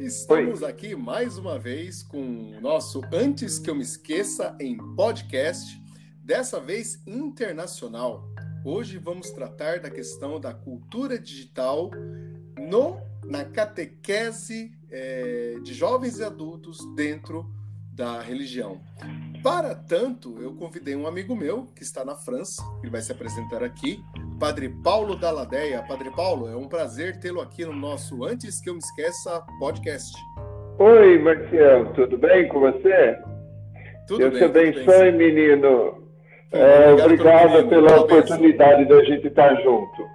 Estamos Oi. aqui mais uma vez com o nosso Antes que eu me esqueça em podcast, dessa vez internacional. Hoje vamos tratar da questão da cultura digital no, na catequese é, de jovens e adultos dentro da religião. Para tanto, eu convidei um amigo meu que está na França, ele vai se apresentar aqui, Padre Paulo Daladeia. Padre Paulo, é um prazer tê-lo aqui no nosso Antes que eu me esqueça podcast. Oi, Marcial, tudo bem com você? Tudo Deus bem, te abençoe, menino. É, obrigado pela oportunidade da gente estar junto.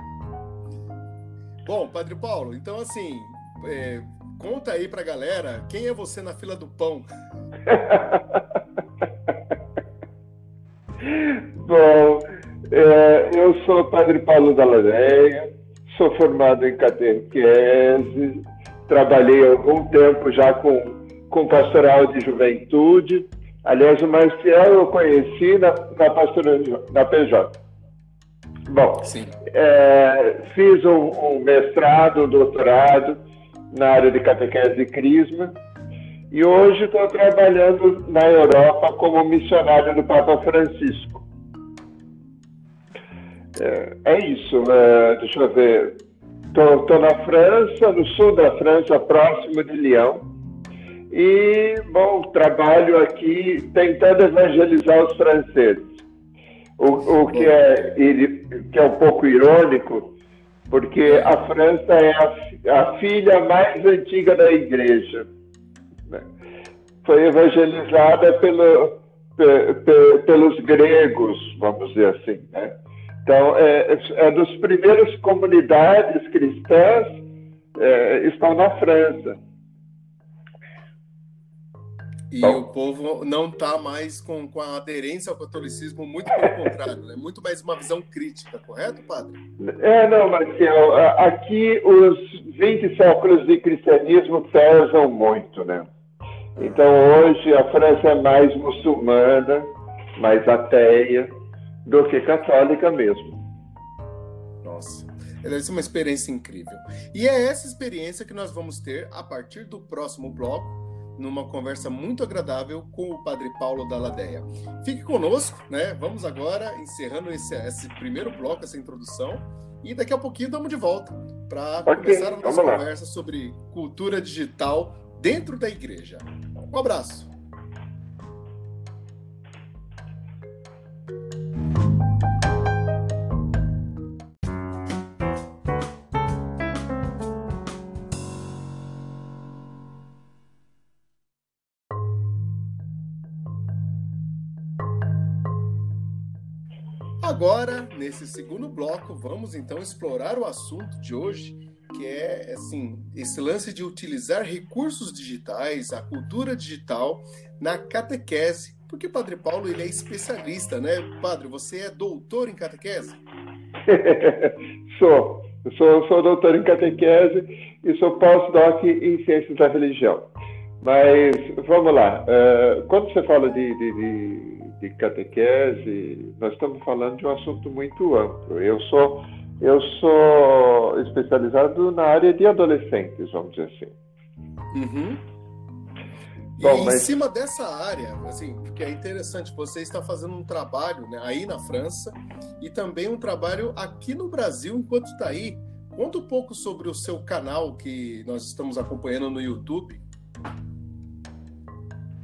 Bom, Padre Paulo, então assim, é, conta aí pra galera quem é você na fila do pão. Bom, é, eu sou Padre Paulo da Ladeia, sou formado em catequese, trabalhei algum tempo já com, com pastoral de juventude. Aliás, o Marcial eu conheci na, na pastoral na PJ. Bom, é, fiz um, um, mestrado, um doutorado na área de catequese e crisma e hoje estou trabalhando na Europa como missionário do Papa Francisco. É, é isso, é, deixa eu ver. Estou na França, no sul da França, próximo de Lyon. E, bom, trabalho aqui tentando evangelizar os franceses. O, o que, é, que é um pouco irônico, porque a França é a, a filha mais antiga da igreja foi evangelizada pelo, pe, pe, pelos gregos, vamos dizer assim. Né? Então, é, é dos primeiras comunidades cristãs é, estão na França. E Bom. o povo não está mais com, com a aderência ao catolicismo, muito pelo contrário, é né? muito mais uma visão crítica, correto, padre? É, não, Marcelo, aqui os 20 séculos de cristianismo pesam muito, né? Então hoje a França é mais muçulmana, mais ateia do que católica mesmo. Nossa, deve ser uma experiência incrível. E é essa experiência que nós vamos ter a partir do próximo bloco, numa conversa muito agradável com o Padre Paulo da Ladeia. Fique conosco, né? Vamos agora encerrando esse, esse primeiro bloco, essa introdução, e daqui a pouquinho estamos de volta para okay, começar a nossa conversa sobre cultura digital dentro da igreja. Um abraço. Agora, nesse segundo bloco, vamos então explorar o assunto de hoje, que é assim esse lance de utilizar recursos digitais, a cultura digital na catequese, porque Padre Paulo ele é especialista, né? Padre, você é doutor em catequese? sou, sou, sou doutor em catequese e sou pós-doc em ciências da religião. Mas vamos lá, uh, quando você fala de, de, de, de catequese, nós estamos falando de um assunto muito amplo. Eu sou eu sou especializado na área de adolescentes, vamos dizer assim. Uhum. E Bom, em mas... cima dessa área, assim, porque é interessante, você está fazendo um trabalho né, aí na França e também um trabalho aqui no Brasil enquanto está aí. Conta um pouco sobre o seu canal que nós estamos acompanhando no YouTube.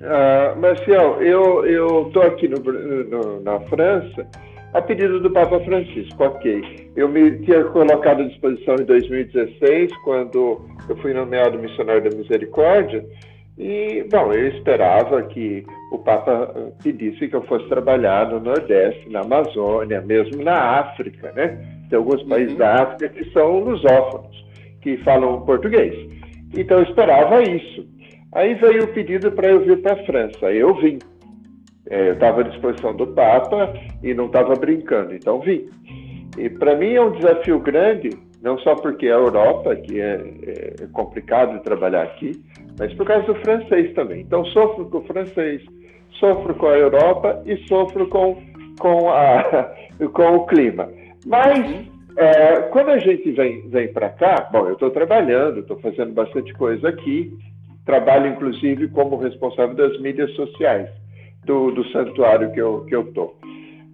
Uh, Marcial, eu estou aqui no, no, na França a pedido do Papa Francisco, ok. Eu me tinha colocado à disposição em 2016, quando eu fui nomeado missionário da misericórdia, e, bom, eu esperava que o Papa pedisse que eu fosse trabalhar no Nordeste, na Amazônia, mesmo na África, né? Tem alguns países uhum. da África que são lusófonos, que falam português. Então eu esperava isso. Aí veio o pedido para eu vir para a França. Eu vim. É, eu estava à disposição do Papa e não estava brincando, então vim. E para mim é um desafio grande, não só porque é a Europa, que é, é, complicado trabalhar aqui, mas por causa do francês também. Então sofro com o francês, sofro com a Europa e sofro com, com, a, com o clima. Mas É, quando a gente vem, vem para cá, bom, eu estou trabalhando, estou fazendo bastante coisa aqui, trabalho inclusive como responsável das mídias sociais do, do santuário que eu. Que eu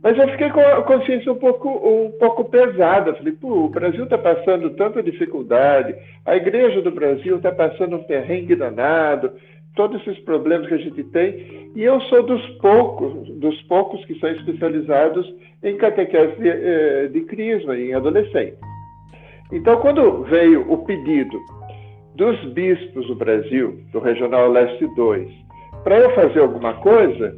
Mas eu fiquei com a consciência um pouco, um pouco pesada. Falei, pô, o Brasil está passando tanta dificuldade, a igreja do Brasil está passando um perrengue danado, todos esses problemas que a gente tem, e eu sou dos poucos, dos poucos que são especializados em catequese de, eh, de crisma, em adolescentes. Então, quando veio o pedido dos bispos do Brasil, do Regional Leste 2, para eu fazer alguma coisa,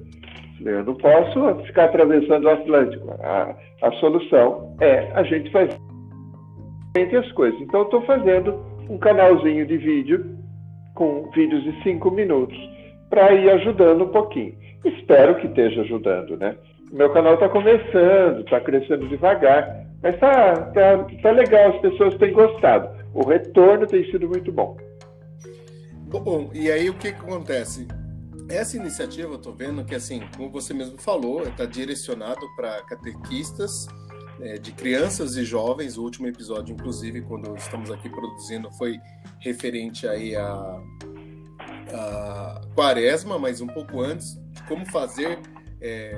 eu não posso ficar atravessando o Atlântico. A, a solução é a gente fazer as coisas. Então, estou fazendo um canalzinho de vídeo com vídeos de cinco minutos para ir ajudando um pouquinho. Espero que esteja ajudando, né? Meu canal está começando, está crescendo devagar, mas está tá, tá legal, as pessoas têm gostado. O retorno tem sido muito bom. Bom, e aí o que, que acontece? Essa iniciativa, eu estou vendo que, assim, como você mesmo falou, está direcionado para catequistas é, de crianças e jovens. O último episódio, inclusive, quando estamos aqui produzindo, foi referente aí a, a quaresma, mas um pouco antes, de como fazer é,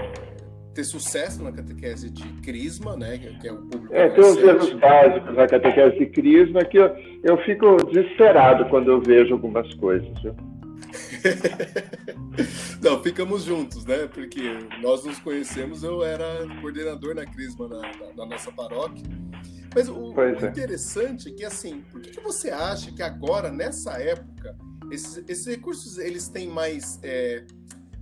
ter sucesso na catequese de crisma, né? Que é o público. É, tem os erros básicos na catequese de crisma que eu, eu fico desesperado quando eu vejo algumas coisas. Viu? Não, ficamos juntos, né? Porque nós nos conhecemos, eu era coordenador na Crisma na, na, na nossa paróquia. Mas o, o é. interessante é que, assim, por que, que, você acha que agora, nessa época, esses, esses recursos eles têm mais é,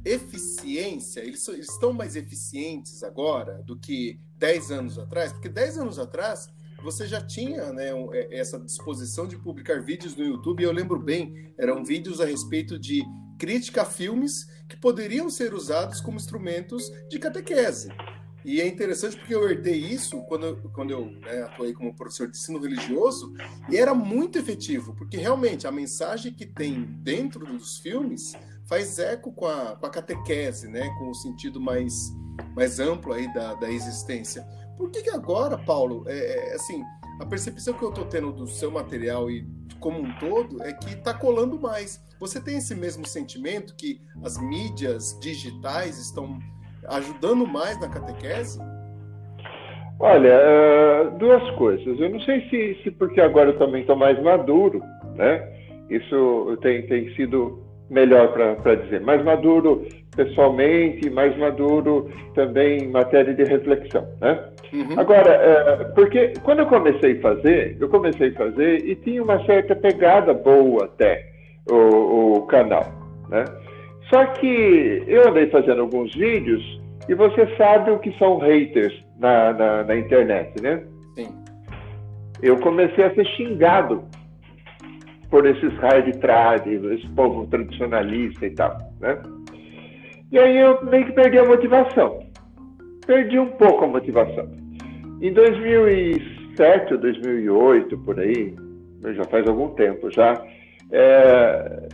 eficiência? Eles, eles estão mais eficientes agora do que 10 anos atrás? Porque 10 anos atrás você já tinha né, é, essa disposição de publicar vídeos no YouTube, e eu lembro bem, eram vídeos a respeito de crítica a filmes que poderiam ser usados como instrumentos de catequese. E é interessante porque eu herdei isso quando eu, quando eu né, atuei como professor de ensino religioso, e era muito efetivo, porque realmente a mensagem que tem dentro dos filmes faz eco com a, com a catequese, né, com o sentido mais, mais amplo aí da, da existência. Por que, que agora, Paulo, é, é, assim, a percepção que eu estou tendo do seu material e como um todo é que está colando mais. Você tem esse mesmo sentimento que as mídias digitais estão ajudando mais na catequese? Olha, uh, duas coisas. Eu não sei se, se porque agora eu também estou mais maduro, né? Isso tem, tem sido melhor para dizer. Mais maduro pessoalmente, mais maduro também em matéria de reflexão, né? Uhum. Agora, é, porque quando eu comecei a fazer, eu comecei a fazer e tinha uma certa pegada boa até o, o canal, né? Só que eu andei fazendo alguns vídeos e você sabe o que são haters na, na, na internet, né? Sim. Eu comecei a ser xingado por esses hard trad, esse povo tradicionalista e tal, né? E aí eu meio que perdi a motivação. Perdi um pouco a motivação. Em 2007 ou 2008, por aí, já faz algum tempo já, é,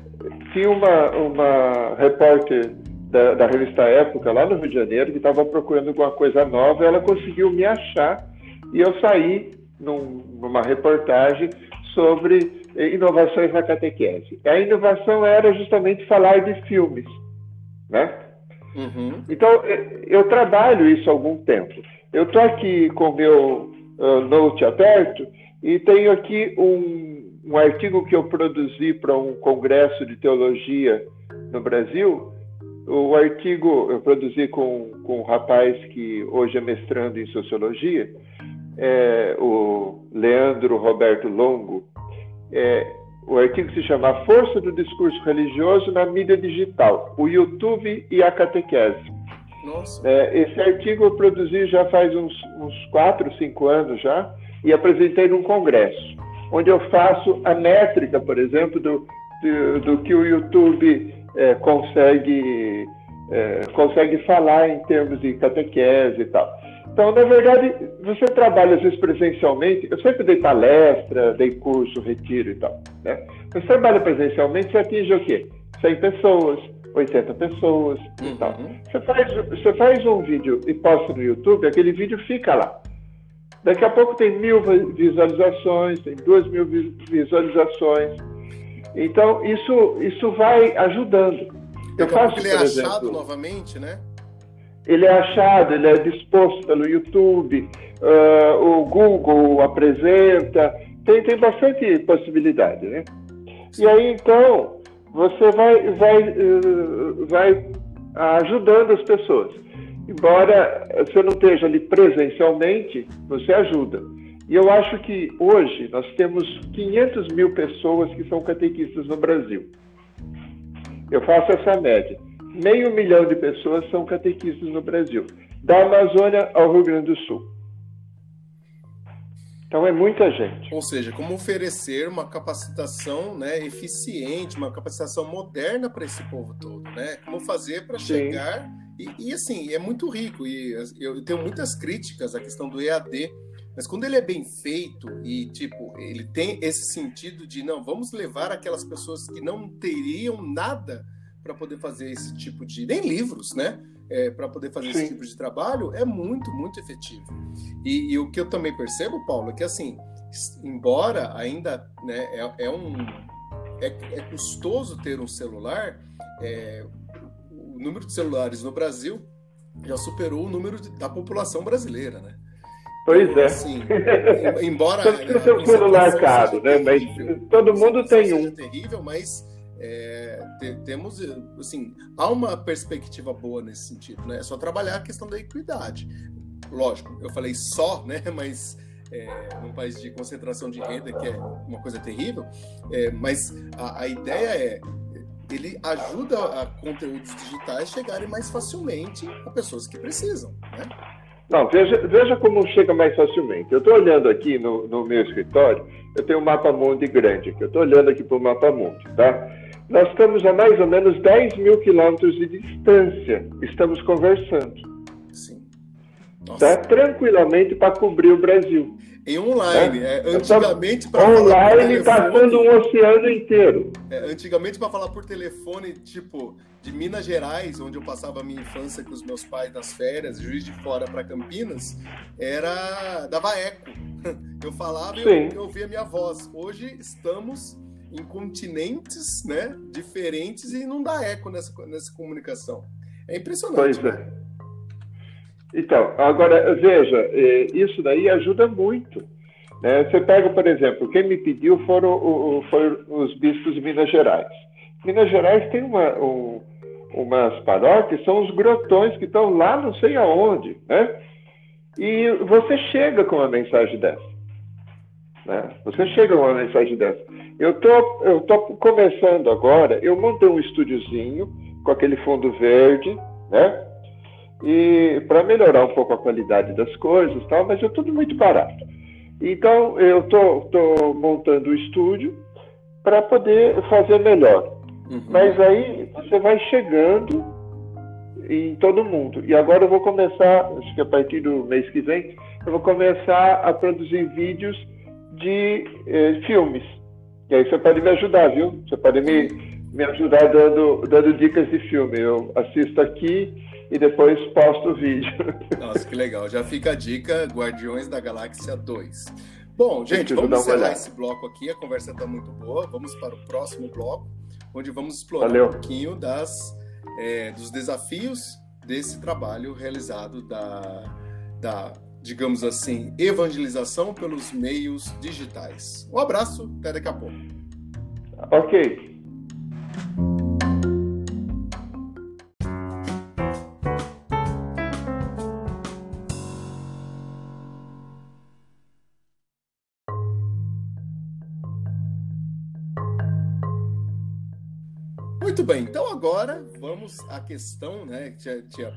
tinha uma, uma repórter da, da, revista Época, lá no Rio de Janeiro, que estava procurando alguma coisa nova, ela conseguiu me achar e eu saí num, numa reportagem sobre inovações na catequese. A inovação era justamente falar de filmes, né? Uhum. Então, eu trabalho isso há algum tempo. Eu estou aqui com o meu uh, note aberto e tenho aqui um, um artigo que eu produzi para um congresso de teologia no Brasil. O artigo eu produzi com, com um rapaz que hoje é mestrando em sociologia, é, o Leandro Roberto Longo. É, o artigo se chama A Força do Discurso Religioso na Mídia Digital, o YouTube e a Catequese. É, esse artigo eu produzi já faz uns, uns 4, 5 anos já e apresentei num congresso, onde eu faço a métrica, por exemplo, do, do, do que o YouTube é, consegue, é, consegue falar em termos de catequese e tal. Então, na verdade, você trabalha às vezes presencialmente. Eu sempre dei palestra, dei curso, retiro e tal. Né? Você trabalha presencialmente, você atinge o quê? 100 pessoas, 80 pessoas uhum. e tal. Você faz, você faz um vídeo e posta no YouTube, aquele vídeo fica lá. Daqui a pouco tem mil visualizações, tem duas mil visualizações. Então, isso, isso vai ajudando. Eu faço, ele é achado exemplo, novamente, né? Ele é achado, ele é disposto pelo YouTube, uh, o Google apresenta, tem, tem bastante possibilidade, né? E aí, então, você vai, vai, uh, vai ajudando as pessoas. Embora você não esteja ali presencialmente, você ajuda. E eu acho que hoje nós temos 500 mil pessoas que são catequistas no Brasil. Eu faço essa média. Meio milhão de pessoas são catequistas no Brasil, da Amazônia ao Rio Grande do Sul. Então é muita gente. Ou seja, como oferecer uma capacitação né, eficiente, uma capacitação moderna para esse povo todo, né? Como fazer para chegar. E, e, assim, é muito rico. E eu tenho muitas críticas à questão do EAD, mas quando ele é bem feito e, tipo, ele tem esse sentido de, não, vamos levar aquelas pessoas que não teriam nada para poder fazer esse tipo de. nem livros, né? É, para poder fazer Sim. esse tipo de trabalho, é muito, muito efetivo. E, e, o que eu também percebo, Paulo, é que, assim, embora ainda né, é, é um. É, é, custoso ter um celular, é, o número de celulares no Brasil já superou o número de, da população brasileira, né? Pois é. Sim. Embora. Todo mundo tem um celular caro, né? Mas todo mundo tem um. terrível, mas é, te, temos, assim, há uma perspectiva boa nesse sentido, né? É só trabalhar a questão da equidade. Lógico, eu falei só, né? Mas é, num país de concentração de renda, que é uma coisa terrível, é, mas a, a ideia é ele ajuda a conteúdos digitais chegarem mais facilmente a pessoas que precisam, né? Não, veja, veja como chega mais facilmente. Eu estou olhando aqui no, no, meu escritório, eu tenho um mapa mundi grande aqui. Eu estou olhando aqui para o mapa mundi, tá? Nós estamos a mais ou menos 10 mil quilômetros de distância. Estamos conversando. Sim. Tá? Tranquilamente para cobrir o Brasil. Em online, é, antigamente para online passando um oceano inteiro. É, antigamente para falar por telefone, tipo de Minas Gerais, onde eu passava a minha infância com os meus pais nas férias, Juiz de Fora para Campinas, era dava eco. Eu falava e eu, eu ouvia minha voz. Hoje estamos em continentes, né, diferentes e não dá eco nessa nessa comunicação. É impressionante. Pois é. Então, agora, veja, é, isso daí ajuda muito. Né? Você pega, por exemplo, quem me pediu foram, foram os bispos de Minas Gerais. Minas Gerais tem uma, um, umas paróquias, são os grotões que estão lá não sei aonde, né? E você chega com uma mensagem dessa. Né? Você chega uma mensagem dessa. Eu tô, eu tô começando agora, eu montei um estúdiozinho com aquele fundo verde, né? e para melhorar um pouco a qualidade das coisas, tal, mas é tudo muito barato. Então eu tô, tô montando o estúdio para poder fazer melhor. Uhum. Mas aí você vai chegando em todo mundo. E agora eu vou começar, acho que a partir do mês que vem, eu vou começar a produzir vídeos de eh, filmes. E aí você pode me ajudar, viu? Você pode me, me ajudar dando, dando dicas de filme. Eu assisto aqui e depois posto o vídeo. Nossa, que legal. Já fica a dica, Guardiões da Galáxia 2. Bom, gente, vamos encerrar esse bloco aqui. A conversa está muito boa. Vamos para o próximo bloco, onde vamos explorar Valeu. um pouquinho das, é, dos desafios desse trabalho realizado da, da, digamos assim, evangelização pelos meios digitais. Um abraço, até daqui a pouco. Ok. bem, então agora vamos à questão, né, tinha, tinha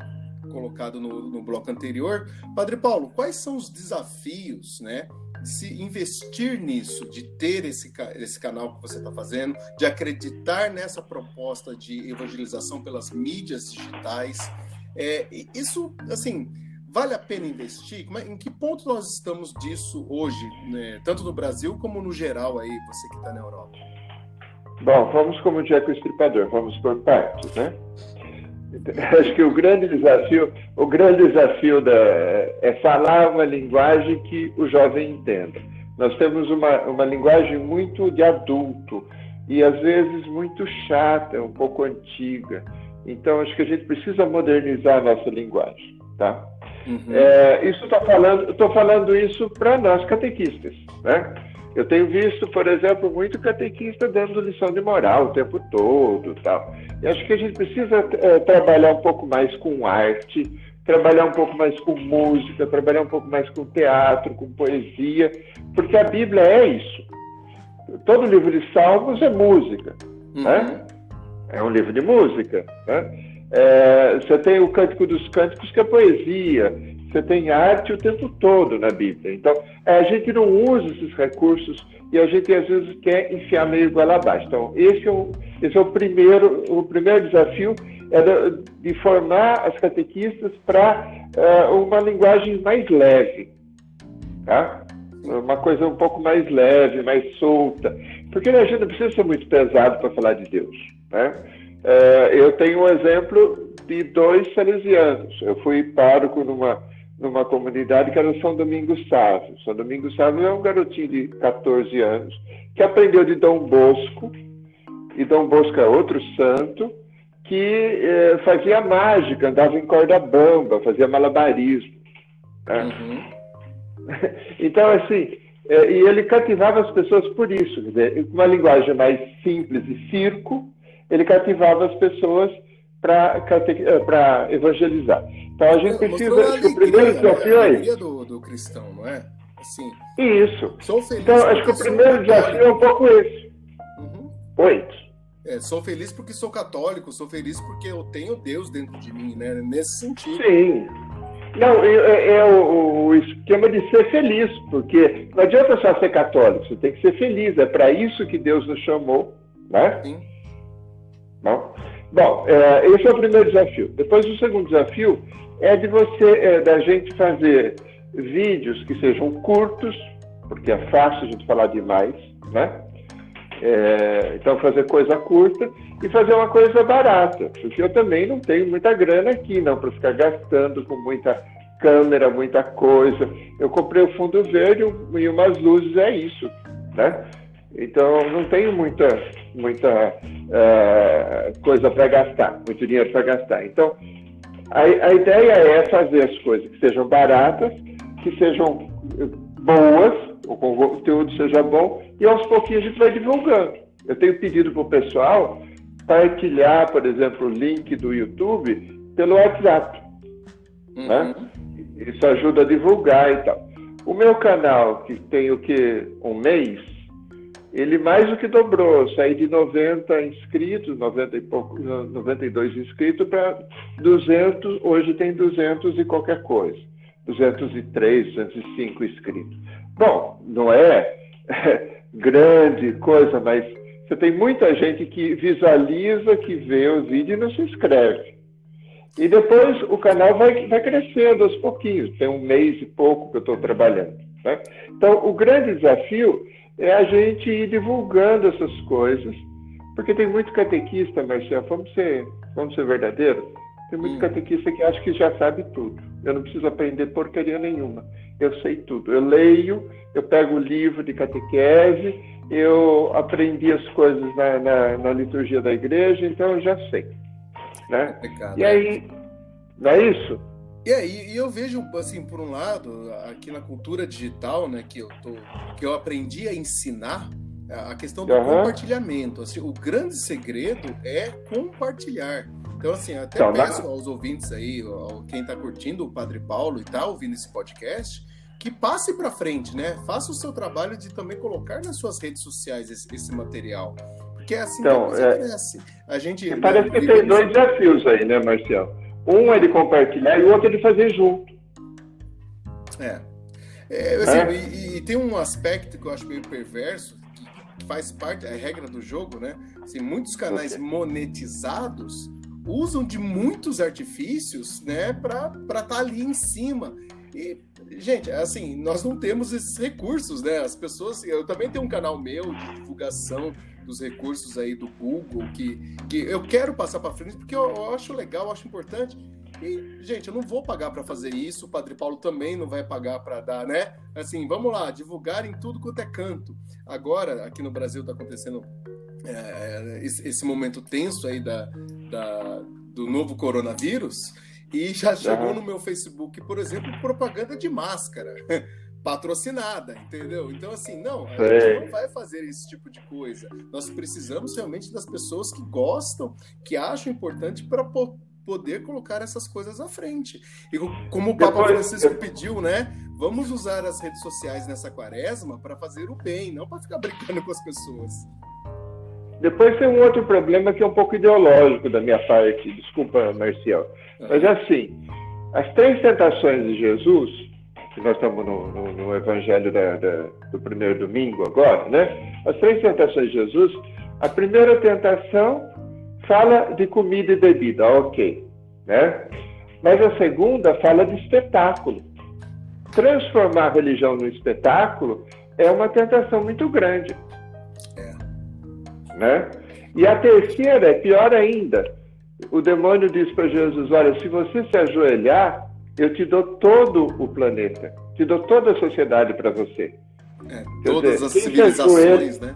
colocado no, no bloco anterior. Padre Paulo, quais são os desafios, né, de se investir nisso, de ter esse, esse canal que você está fazendo, de acreditar nessa proposta de evangelização pelas mídias digitais? É, isso, assim, vale a pena investir? É, em que ponto nós estamos disso hoje, né, tanto no Brasil como no geral aí, você que está na Europa? Bom, vamos como o Jack Estripador, vamos por partes, né? Acho que o grande desafio, o grande desafio da, é falar uma linguagem que o jovem entenda. Nós temos uma, uma linguagem muito de adulto e às vezes muito chata, um pouco antiga. Então acho que a gente precisa modernizar a nossa linguagem, tá? Uhum. É, isso estou falando, estou falando isso para nós catequistas, né? Eu tenho visto, por exemplo, muito catequista dando lição de moral o tempo todo, tal. E acho que a gente precisa é, trabalhar um pouco mais com arte, trabalhar um pouco mais com música, trabalhar um pouco mais com teatro, com poesia, porque a Bíblia é isso. Todo livro de Salmos é música, uhum. né? É um livro de música, né? É, você tem o Cântico dos Cânticos, que é poesia. Você tem arte o tempo todo na Bíblia. Então, a gente não usa esses recursos e a gente às vezes quer enfiar meio igual abaixo. Então, esse é o, esse é o primeiro, o primeiro desafio é de, formar as catequistas para uh, uma linguagem mais leve, tá? Uma coisa um pouco mais leve, mais solta, porque a gente não precisa ser muito pesado para falar de Deus, né? Uh, eu tenho um exemplo de dois salesianos. Eu fui pároco numa numa comunidade que era o São Domingos Sávio. São Domingos Sávio é um garotinho de 14 anos que aprendeu de Dom Bosco, e Dom Bosco é outro santo, que eh, fazia mágica, andava em corda bamba, fazia malabarismo. Né? Uhum. Então, assim, eh, e ele cativava as pessoas por isso, com uma linguagem mais simples e circo, ele cativava as pessoas para eh, evangelizar. Então a gente precisa. Acho que o primeiro desafio é isso. do, do cristão, não é? Assim, isso. Sou feliz então acho que o primeiro desafio é um pouco esse. Uhum. Oi. É, sou feliz porque sou católico, sou feliz porque eu tenho Deus dentro de mim, né? Nesse sentido. Sim. Não, é, é, é o, o, esquema de ser feliz, porque não adianta só ser católico, você tem que ser feliz. É para isso que Deus nos chamou, né? Sim. Bom, bom é, esse é o primeiro desafio. Depois, o segundo desafio é de você, é, da gente fazer vídeos que sejam curtos, porque é fácil a gente falar demais, né? É, então, fazer coisa curta e fazer uma coisa barata, porque eu também não tenho muita grana aqui, não, para ficar gastando com muita câmera, muita coisa. Eu comprei o fundo verde e umas luzes, é isso, né? Então, não tenho muita, muita uh, coisa para gastar, muito dinheiro para gastar. Então, a, a ideia é fazer as coisas que sejam baratas, que sejam boas, o conteúdo seja bom, e aos pouquinhos a gente vai divulgando. Eu tenho pedido para o pessoal partilhar, por exemplo, o link do YouTube pelo WhatsApp. Uhum. Né? Isso ajuda a divulgar e tal. O meu canal, que tem o que? Um mês, ele mais do que dobrou, saí de 90 inscritos, 90 e pouco, 92 inscritos para 200, hoje tem 200 e qualquer coisa, 203, 205 inscritos. Bom, não é grande coisa, mas você tem muita gente que visualiza, que vê o vídeo e não se inscreve. E depois o canal vai, vai crescendo aos pouquinhos, tem um mês e pouco que eu estou trabalhando. Né? Então, o grande desafio é a gente ir divulgando essas coisas, porque tem muito catequista, Marcelo, vamos ser, vamos ser verdadeiros, tem muito hum. catequista que acha que já sabe tudo. Eu não preciso aprender porcaria nenhuma. Eu sei tudo. Eu leio, eu pego o livro de catequese, eu aprendi as coisas na, na, na liturgia da igreja, então eu já sei. Né? e aí, não é isso? É, e, e, eu vejo, assim, por um lado, aqui na cultura digital, né, que eu, tô, que eu aprendi a ensinar, a questão do uhum. compartilhamento. Assim, o grande segredo é compartilhar. Então, assim, até então, peço aos ouvintes aí, quem está curtindo o Padre Paulo e está ouvindo esse podcast, que passe para frente, né? Faça o seu trabalho de também colocar nas suas redes sociais esse, esse material. Porque é assim então, que a é... cresce. A gente. Parece que tem dois desafios aí, né, Marcial? Um é de compartilhar e o outro é de fazer junto. É. é, assim, é? E, e, tem um aspecto que eu acho meio perverso, que faz parte, é a regra do jogo, né? Assim, muitos canais monetizados usam de muitos artifícios, né, para estar tá ali em cima. E, gente, assim, nós não temos esses recursos, né? As pessoas. Eu também tenho um canal meu de divulgação dos recursos aí do Google, que, que eu quero passar para frente, porque eu, eu acho legal, eu acho importante. E, gente, eu não vou pagar para fazer isso, o Padre Paulo também não vai pagar para dar, né? Assim, vamos lá, divulgar em tudo quanto é canto. Agora, aqui no Brasil está acontecendo é, esse, momento tenso aí da, da, do novo coronavírus, e já chegou no meu Facebook, por exemplo, propaganda de máscara. patrocinada, entendeu? Então, assim, não, a gente não vai fazer esse tipo de coisa. Nós precisamos realmente das pessoas que gostam, que acham importante para poder colocar essas coisas à frente. E como o Papa Francisco pediu, né? Vamos usar as redes sociais nessa quaresma para fazer o bem, não para ficar brincando com as pessoas. Depois tem um outro problema que é um pouco ideológico da minha parte, desculpa, Marcial. Mas é assim, as três tentações de Jesus, nós estamos no, no, no evangelho da, da, do primeiro domingo agora, né? As três tentações de Jesus, a primeira tentação fala de comida e bebida, ok, né? Mas a segunda fala de espetáculo. Transformar a religião no espetáculo é uma tentação muito grande. É. Né? E a terceira é pior ainda. O demônio diz para Jesus: Olha, se você se ajoelhar, eu te dou todo o planeta, te dou toda a sociedade para você. É, todas dizer, as civilizações, né?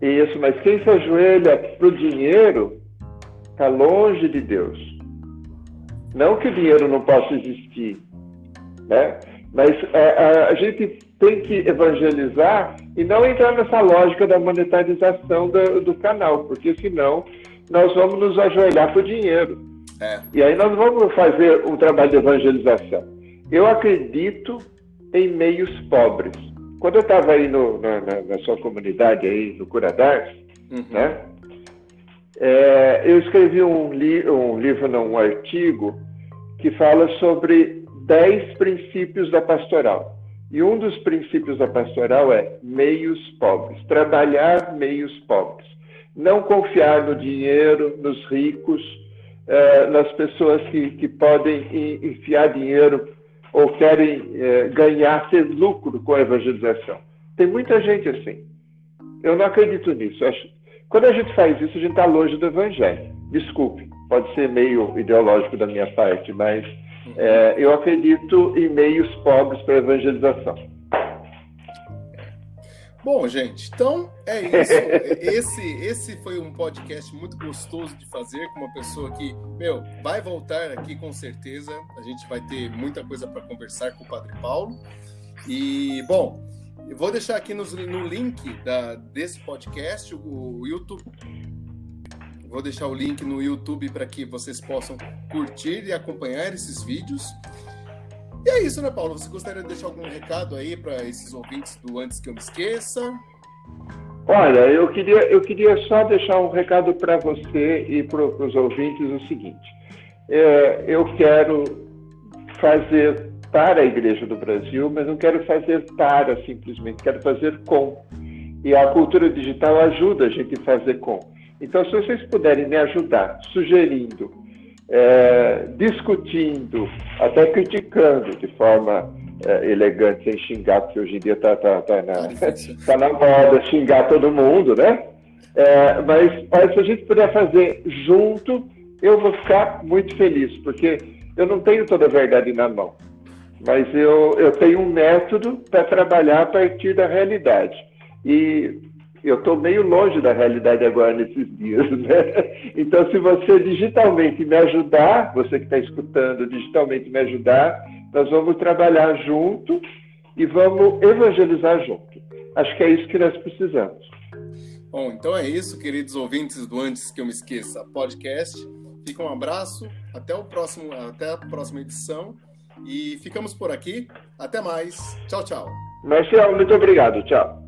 Isso, mas quem se ajoelha para o dinheiro está longe de Deus. Não que o dinheiro não possa existir, né? Mas é, a, a gente tem que evangelizar e não entrar nessa lógica da monetarização do, do canal, porque senão nós vamos nos ajoelhar para o dinheiro. É. E aí nós vamos fazer um trabalho de evangelização. Eu acredito em meios pobres. Quando eu estava aí no, na, na, sua comunidade, aí no Curadar, uhum. né? É, eu escrevi um, li um livro, não, um artigo, que fala sobre 10 princípios da pastoral. E um dos princípios da pastoral é meios pobres, trabalhar meios pobres. Não confiar no dinheiro, nos ricos, eh, nas pessoas que, que podem enfiar dinheiro ou querem eh, ganhar, ter lucro com a evangelização. Tem muita gente assim. Eu não acredito nisso. Quando a gente faz isso, a gente está longe do evangelho. Desculpe, pode ser meio ideológico da minha parte, mas é, eu acredito em meios pobres para evangelização. Bom, gente, então é isso. esse, esse foi um podcast muito gostoso de fazer com uma pessoa que, meu, vai voltar aqui com certeza. A gente vai ter muita coisa para conversar com o Padre Paulo. E, bom, eu vou deixar aqui no, no link da, desse podcast o, o YouTube. Vou deixar o link no YouTube para que vocês possam curtir e acompanhar esses vídeos. E é isso, né, Paulo? Você gostaria de deixar algum recado aí para esses ouvintes do Antes que eu me esqueça? Olha, eu queria, eu queria só deixar um recado para você e para os ouvintes o seguinte. É, eu quero fazer para a Igreja do Brasil, mas não quero fazer para simplesmente, quero fazer com. E a cultura digital ajuda a gente a fazer com. Então, se vocês puderem me ajudar, sugerindo, é, discutindo, até criticando de forma é, elegante, sem xingar, porque hoje em dia está tá, tá na, tá na moda xingar todo mundo, né? É, mas olha, se a gente puder fazer junto, eu vou ficar muito feliz, porque eu não tenho toda a verdade na mão mas eu, eu tenho um método para trabalhar a partir da realidade. E eu estou meio longe da realidade agora nesses dias, né? Então, se você digitalmente me ajudar, você que está escutando, digitalmente me ajudar, nós vamos trabalhar junto e vamos evangelizar junto. Acho que é isso que nós precisamos. Bom, então é isso, queridos ouvintes do Antes que eu me esqueça podcast. Fica um abraço, até o próximo, até a próxima edição e ficamos por aqui. Até mais. Tchau, tchau. Marcelo, muito obrigado. Tchau.